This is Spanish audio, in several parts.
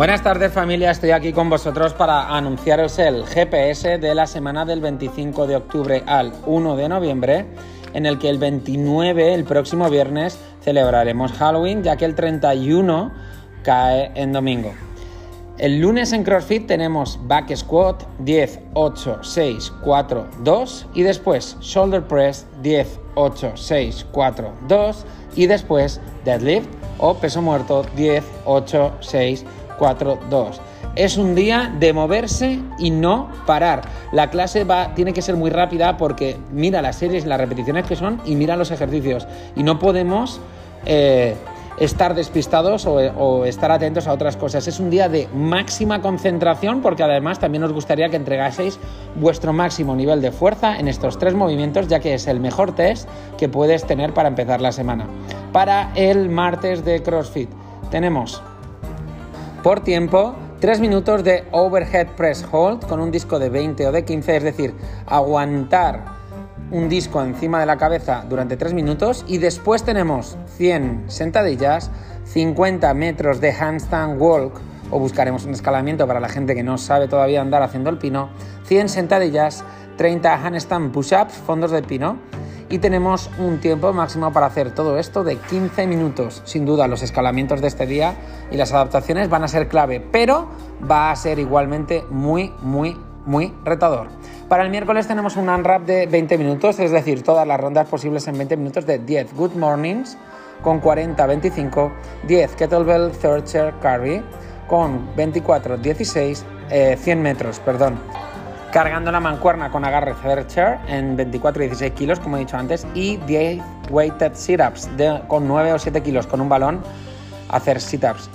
Buenas tardes familia, estoy aquí con vosotros para anunciaros el GPS de la semana del 25 de octubre al 1 de noviembre, en el que el 29, el próximo viernes, celebraremos Halloween, ya que el 31 cae en domingo. El lunes en CrossFit tenemos back squat 10, 8, 6, 4, 2 y después shoulder press 10, 8, 6, 4, 2 y después deadlift o peso muerto 10, 8, 6, 4, 2. Es un día de moverse y no parar. La clase va, tiene que ser muy rápida porque mira las series, las repeticiones que son y mira los ejercicios. Y no podemos eh, estar despistados o, o, estar atentos a otras cosas. Es un día de máxima concentración porque además también os gustaría que entregaseis vuestro máximo nivel de fuerza en estos tres movimientos ya que es el mejor test que puedes tener para empezar la semana. Para el martes de CrossFit tenemos por tiempo 3 minutos de overhead press hold con un disco de 20 o de 15, es decir, aguantar un disco encima de la cabeza durante 3 minutos y después tenemos 100 sentadillas, 50 metros de handstand walk o buscaremos un escalamiento para la gente que no sabe todavía andar haciendo el pino, 100 sentadillas, 30 handstand push-ups, fondos de pino y tenemos un tiempo máximo para hacer todo esto de 15 minutos. Sin duda los escalamientos de este día y las adaptaciones van a ser clave, pero va a ser igualmente muy, muy, muy retador. Para el miércoles tenemos un unwrap de 20 minutos, es decir, todas las rondas posibles en 20 minutos de 10 good mornings con 40-25, 10 kettlebell third chair carry con 24-16, 100 metros, perdón cargando la mancuerna con agarre chair en 24 y 16 kilos, como he dicho antes, y 10 weighted sit-ups con 9 o 7 kilos con un balón, hacer sit-ups.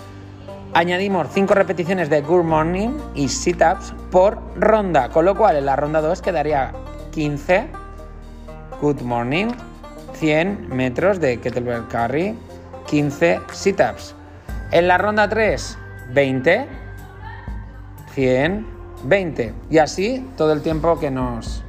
Añadimos 5 repeticiones de Good Morning y sit-ups por ronda, con lo cual en la ronda 2 quedaría 15 Good Morning, 100 metros de kettlebell carry, 15 sit-ups. En la ronda 3, 20, 100 20. Y así todo el tiempo que nos,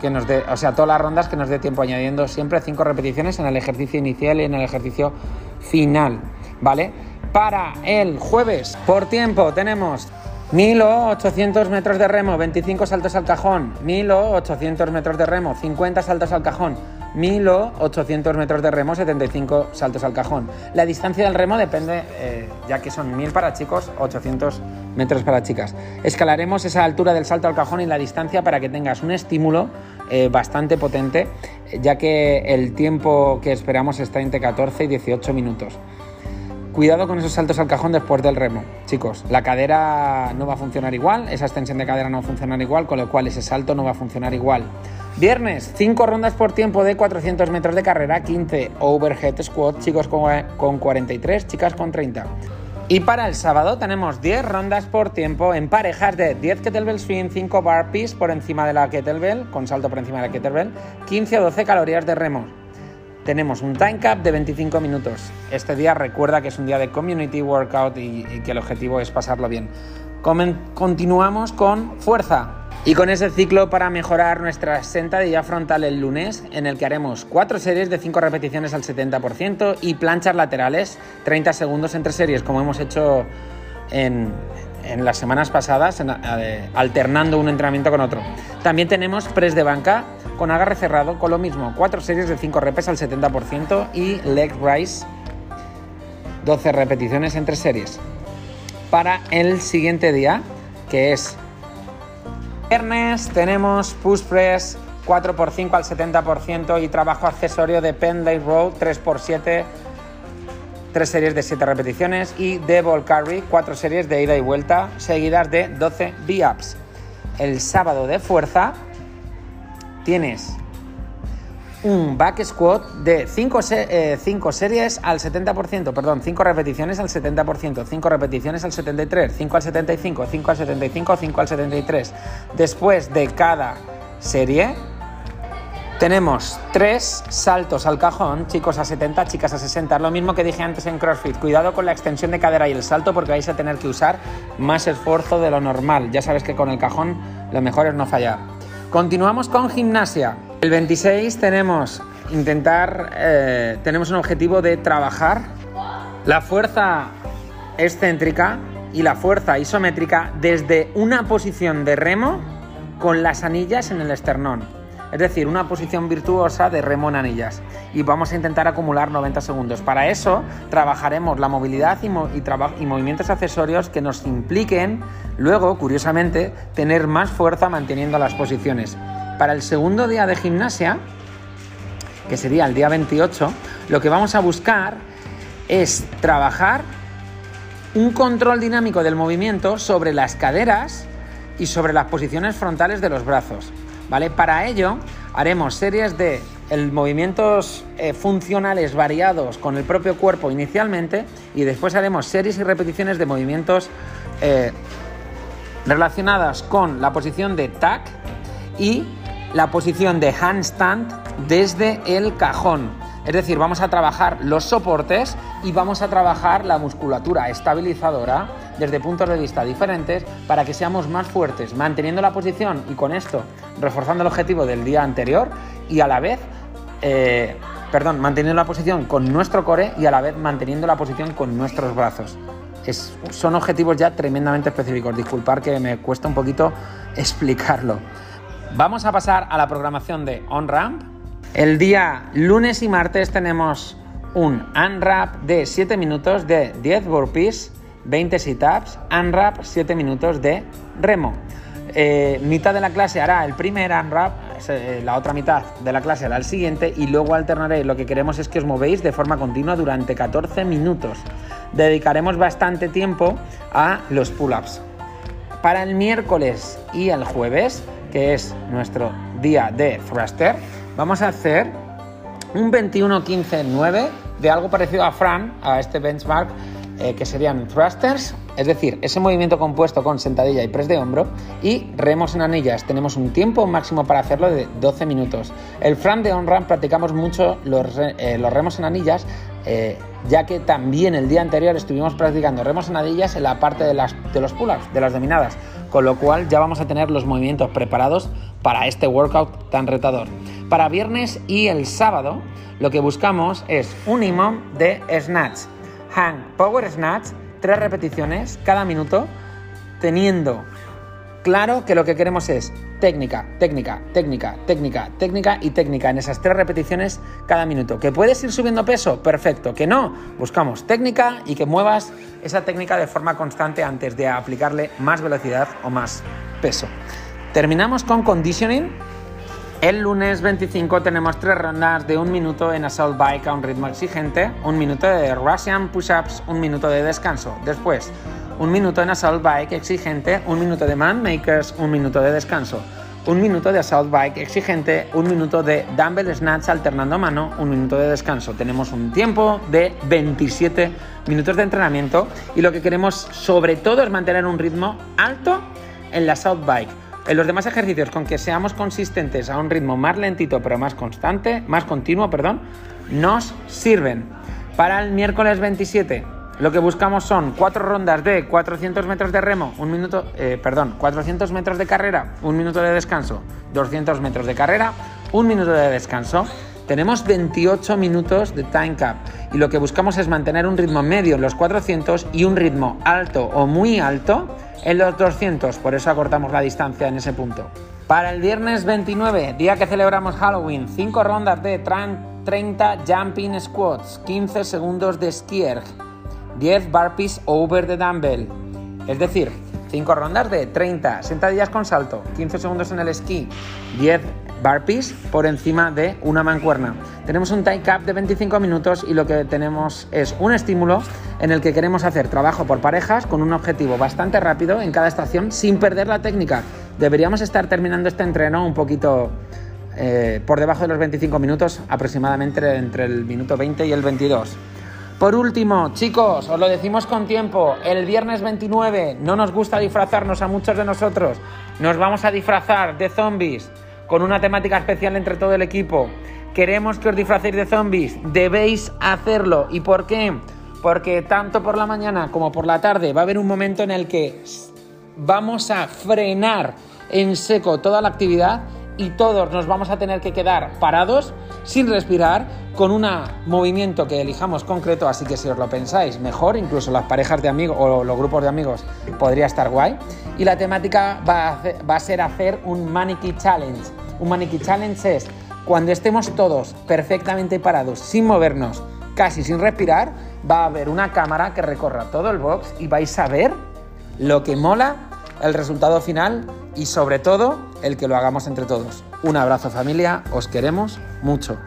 que nos dé, o sea, todas las rondas que nos dé tiempo, añadiendo siempre 5 repeticiones en el ejercicio inicial y en el ejercicio final, ¿vale? Para el jueves, por tiempo, tenemos 1800 metros de remo, 25 saltos al cajón, 1800 metros de remo, 50 saltos al cajón, 1800 metros de remo, 75 saltos al cajón. La distancia del remo depende, eh, ya que son 1000 para chicos, 800 metros para chicas. Escalaremos esa altura del salto al cajón y la distancia para que tengas un estímulo eh, bastante potente, ya que el tiempo que esperamos está entre 14 y 18 minutos. Cuidado con esos saltos al cajón después del remo, chicos. La cadera no va a funcionar igual, esa extensión de cadera no va a funcionar igual, con lo cual ese salto no va a funcionar igual. Viernes, 5 rondas por tiempo de 400 metros de carrera, 15 overhead squat, chicos con 43, chicas con 30. Y para el sábado tenemos 10 rondas por tiempo en parejas de 10 kettlebell swing, 5 burpees por encima de la kettlebell, con salto por encima de la kettlebell, 15 o 12 calorías de remo tenemos un time cap de 25 minutos. Este día recuerda que es un día de community workout y, que el objetivo es pasarlo bien. continuamos con fuerza. Y con ese ciclo para mejorar nuestra sentadilla frontal el lunes, en el que haremos 4 series de 5 repeticiones al 70% y planchas laterales 30 segundos entre series, como hemos hecho en, en las semanas pasadas, eh, alternando un entrenamiento con otro. También tenemos press de banca con agarre cerrado, con lo mismo, 4 series de 5 repes al 70% y leg rise, 12 repeticiones entre series. Para el siguiente día, que es viernes, tenemos push press 4x5 al 70% y trabajo accesorio de Pendlay Row 3x7 3 series de 7 repeticiones y Devil Carry, 4 series de ida y vuelta seguidas de 12 V-ups. El sábado de fuerza tienes un back squat de 5 eh, series al 70%, perdón, 5 repeticiones al 70%, 5 repeticiones al 73, 5 al 75, 5 al 75, 5 al 73. Después de cada serie tenemos tres saltos al cajón, chicos a 70, chicas a 60. lo mismo que dije antes en CrossFit. Cuidado con la extensión de cadera y el salto porque vais a tener que usar más esfuerzo de lo normal. Ya sabes que con el cajón lo mejor es no fallar. Continuamos con gimnasia. El 26 tenemos intentar, eh, tenemos un objetivo de trabajar la fuerza excéntrica y la fuerza isométrica desde una posición de remo con las anillas en el esternón. Es decir, una posición virtuosa de remo en anillas. Y vamos a intentar acumular 90 segundos. Para eso trabajaremos la movilidad y, y movimientos accesorios que nos impliquen luego, curiosamente, tener más fuerza manteniendo las posiciones. Para el segundo día de gimnasia, que sería el día 28, lo que vamos a buscar es trabajar un control dinámico del movimiento sobre las caderas y sobre las posiciones frontales de los brazos. Para ello haremos series de movimientos eh, funcionales variados con el propio cuerpo inicialmente y después haremos series y repeticiones de movimientos eh, relacionadas con la posición de tac y la posición de handstand desde el cajón. Es decir, vamos a trabajar los soportes y vamos a trabajar la musculatura estabilizadora desde puntos de vista diferentes para que seamos más fuertes, manteniendo la posición y con esto reforzando el objetivo del día anterior y a la vez, eh, perdón, manteniendo la posición con nuestro core y a la vez manteniendo la posición con nuestros brazos. son objetivos ya tremendamente específicos. Disculpar que me cuesta un poquito explicarlo. Vamos a pasar a la programación de OnRamp. El día lunes y martes tenemos un unwrap de 7 minutos de 10 burpees, 20 sit-ups, unwrap 7 minutos de remo. Eh, mitad de la clase hará el primer unwrap, eh, la otra mitad de la clase hará el siguiente y luego alternaré. Lo que queremos es que os movéis de forma continua durante 14 minutos. Dedicaremos bastante tiempo a los pull-ups. Para el miércoles y el jueves que es nuestro día de thruster, vamos a hacer un 21-15-9 de algo parecido a Fran, a este benchmark, eh, que serían thrusters, es decir, ese movimiento compuesto con sentadilla y press de hombro, y remos en anillas. Tenemos un tiempo máximo para hacerlo de 12 minutos. El Fran de on-ramp practicamos mucho los, eh, remos en anillas, eh, ya que también el día anterior estuvimos practicando remos en anillas en la parte de, las, los pull-ups, de las dominadas con lo cual ya vamos a tener los movimientos preparados para este workout tan retador. Para viernes y el sábado lo que buscamos es un imón de snatch, hang power snatch, tres repeticiones cada minuto, teniendo claro que lo que queremos es técnica, técnica, técnica, técnica, técnica y técnica en esas tres repeticiones cada minuto. ¿Que puedes ir subiendo peso? Perfecto. ¿Que no? Buscamos técnica y que muevas esa técnica de forma constante antes de aplicarle más velocidad o más peso. Terminamos con conditioning. El lunes 25 tenemos tres rondas de un minuto en assault bike a un ritmo exigente, un minuto de Russian push-ups, un minuto de descanso. Después, un minuto en assault bike exigente, un minuto de man makers, un minuto de descanso, un minuto de assault bike exigente, un minuto de dumbbell snatch alternando mano, un minuto de descanso. Tenemos un tiempo de 27 minutos de entrenamiento y lo que queremos sobre todo es mantener un ritmo alto en la assault bike. En los demás ejercicios, con que seamos consistentes a un ritmo más lentito pero más constante, más continuo, perdón, nos sirven. Para el miércoles 27 lo que buscamos son cuatro rondas de 400 metros de remo, un minuto, eh, perdón, 400 metros de carrera, un minuto de descanso, 200 metros de carrera, un minuto de descanso. Tenemos 28 minutos de time cap y lo que buscamos es mantener un ritmo medio en los 400 y un ritmo alto o muy alto en los 200, por eso acortamos la distancia en ese punto. Para el viernes 29, día que celebramos Halloween, 5 rondas de 30 jumping squats, 15 segundos de skierg, 10 burpees over the dumbbell. Es decir, 5 rondas de 30 sentadillas con salto, 15 segundos en el esquí, 10 burpees por encima de una mancuerna. Tenemos un tie cap de 25 minutos y lo que tenemos es un estímulo en el que queremos hacer trabajo por parejas con un objetivo bastante rápido en cada estación sin perder la técnica. Deberíamos estar terminando este entreno un poquito eh, por debajo de los 25 minutos, aproximadamente entre el minuto 20 y el 22. Por último, chicos, os lo decimos con tiempo, el viernes 29 no nos gusta disfrazarnos a muchos de nosotros, nos vamos a disfrazar de zombies con una temática especial entre todo el equipo. Queremos que os disfracéis de zombies, debéis hacerlo. ¿Y por qué? Porque tanto por la mañana como por la tarde va a haber un momento en el que vamos a frenar en seco toda la actividad y todos nos vamos a tener que quedar parados sin respirar con un movimiento que elijamos concreto, así que si os lo pensáis, mejor, incluso las parejas de amigos o los grupos de amigos podría estar guay. Y la temática va a, ser hacer un Maniquí Challenge. Un Maniquí Challenge es cuando estemos todos perfectamente parados, sin movernos, casi sin respirar, va a haber una cámara que recorra todo el box y vais a ver lo que mola, el resultado final y sobre todo el que lo hagamos entre todos. Un abrazo familia, os queremos mucho.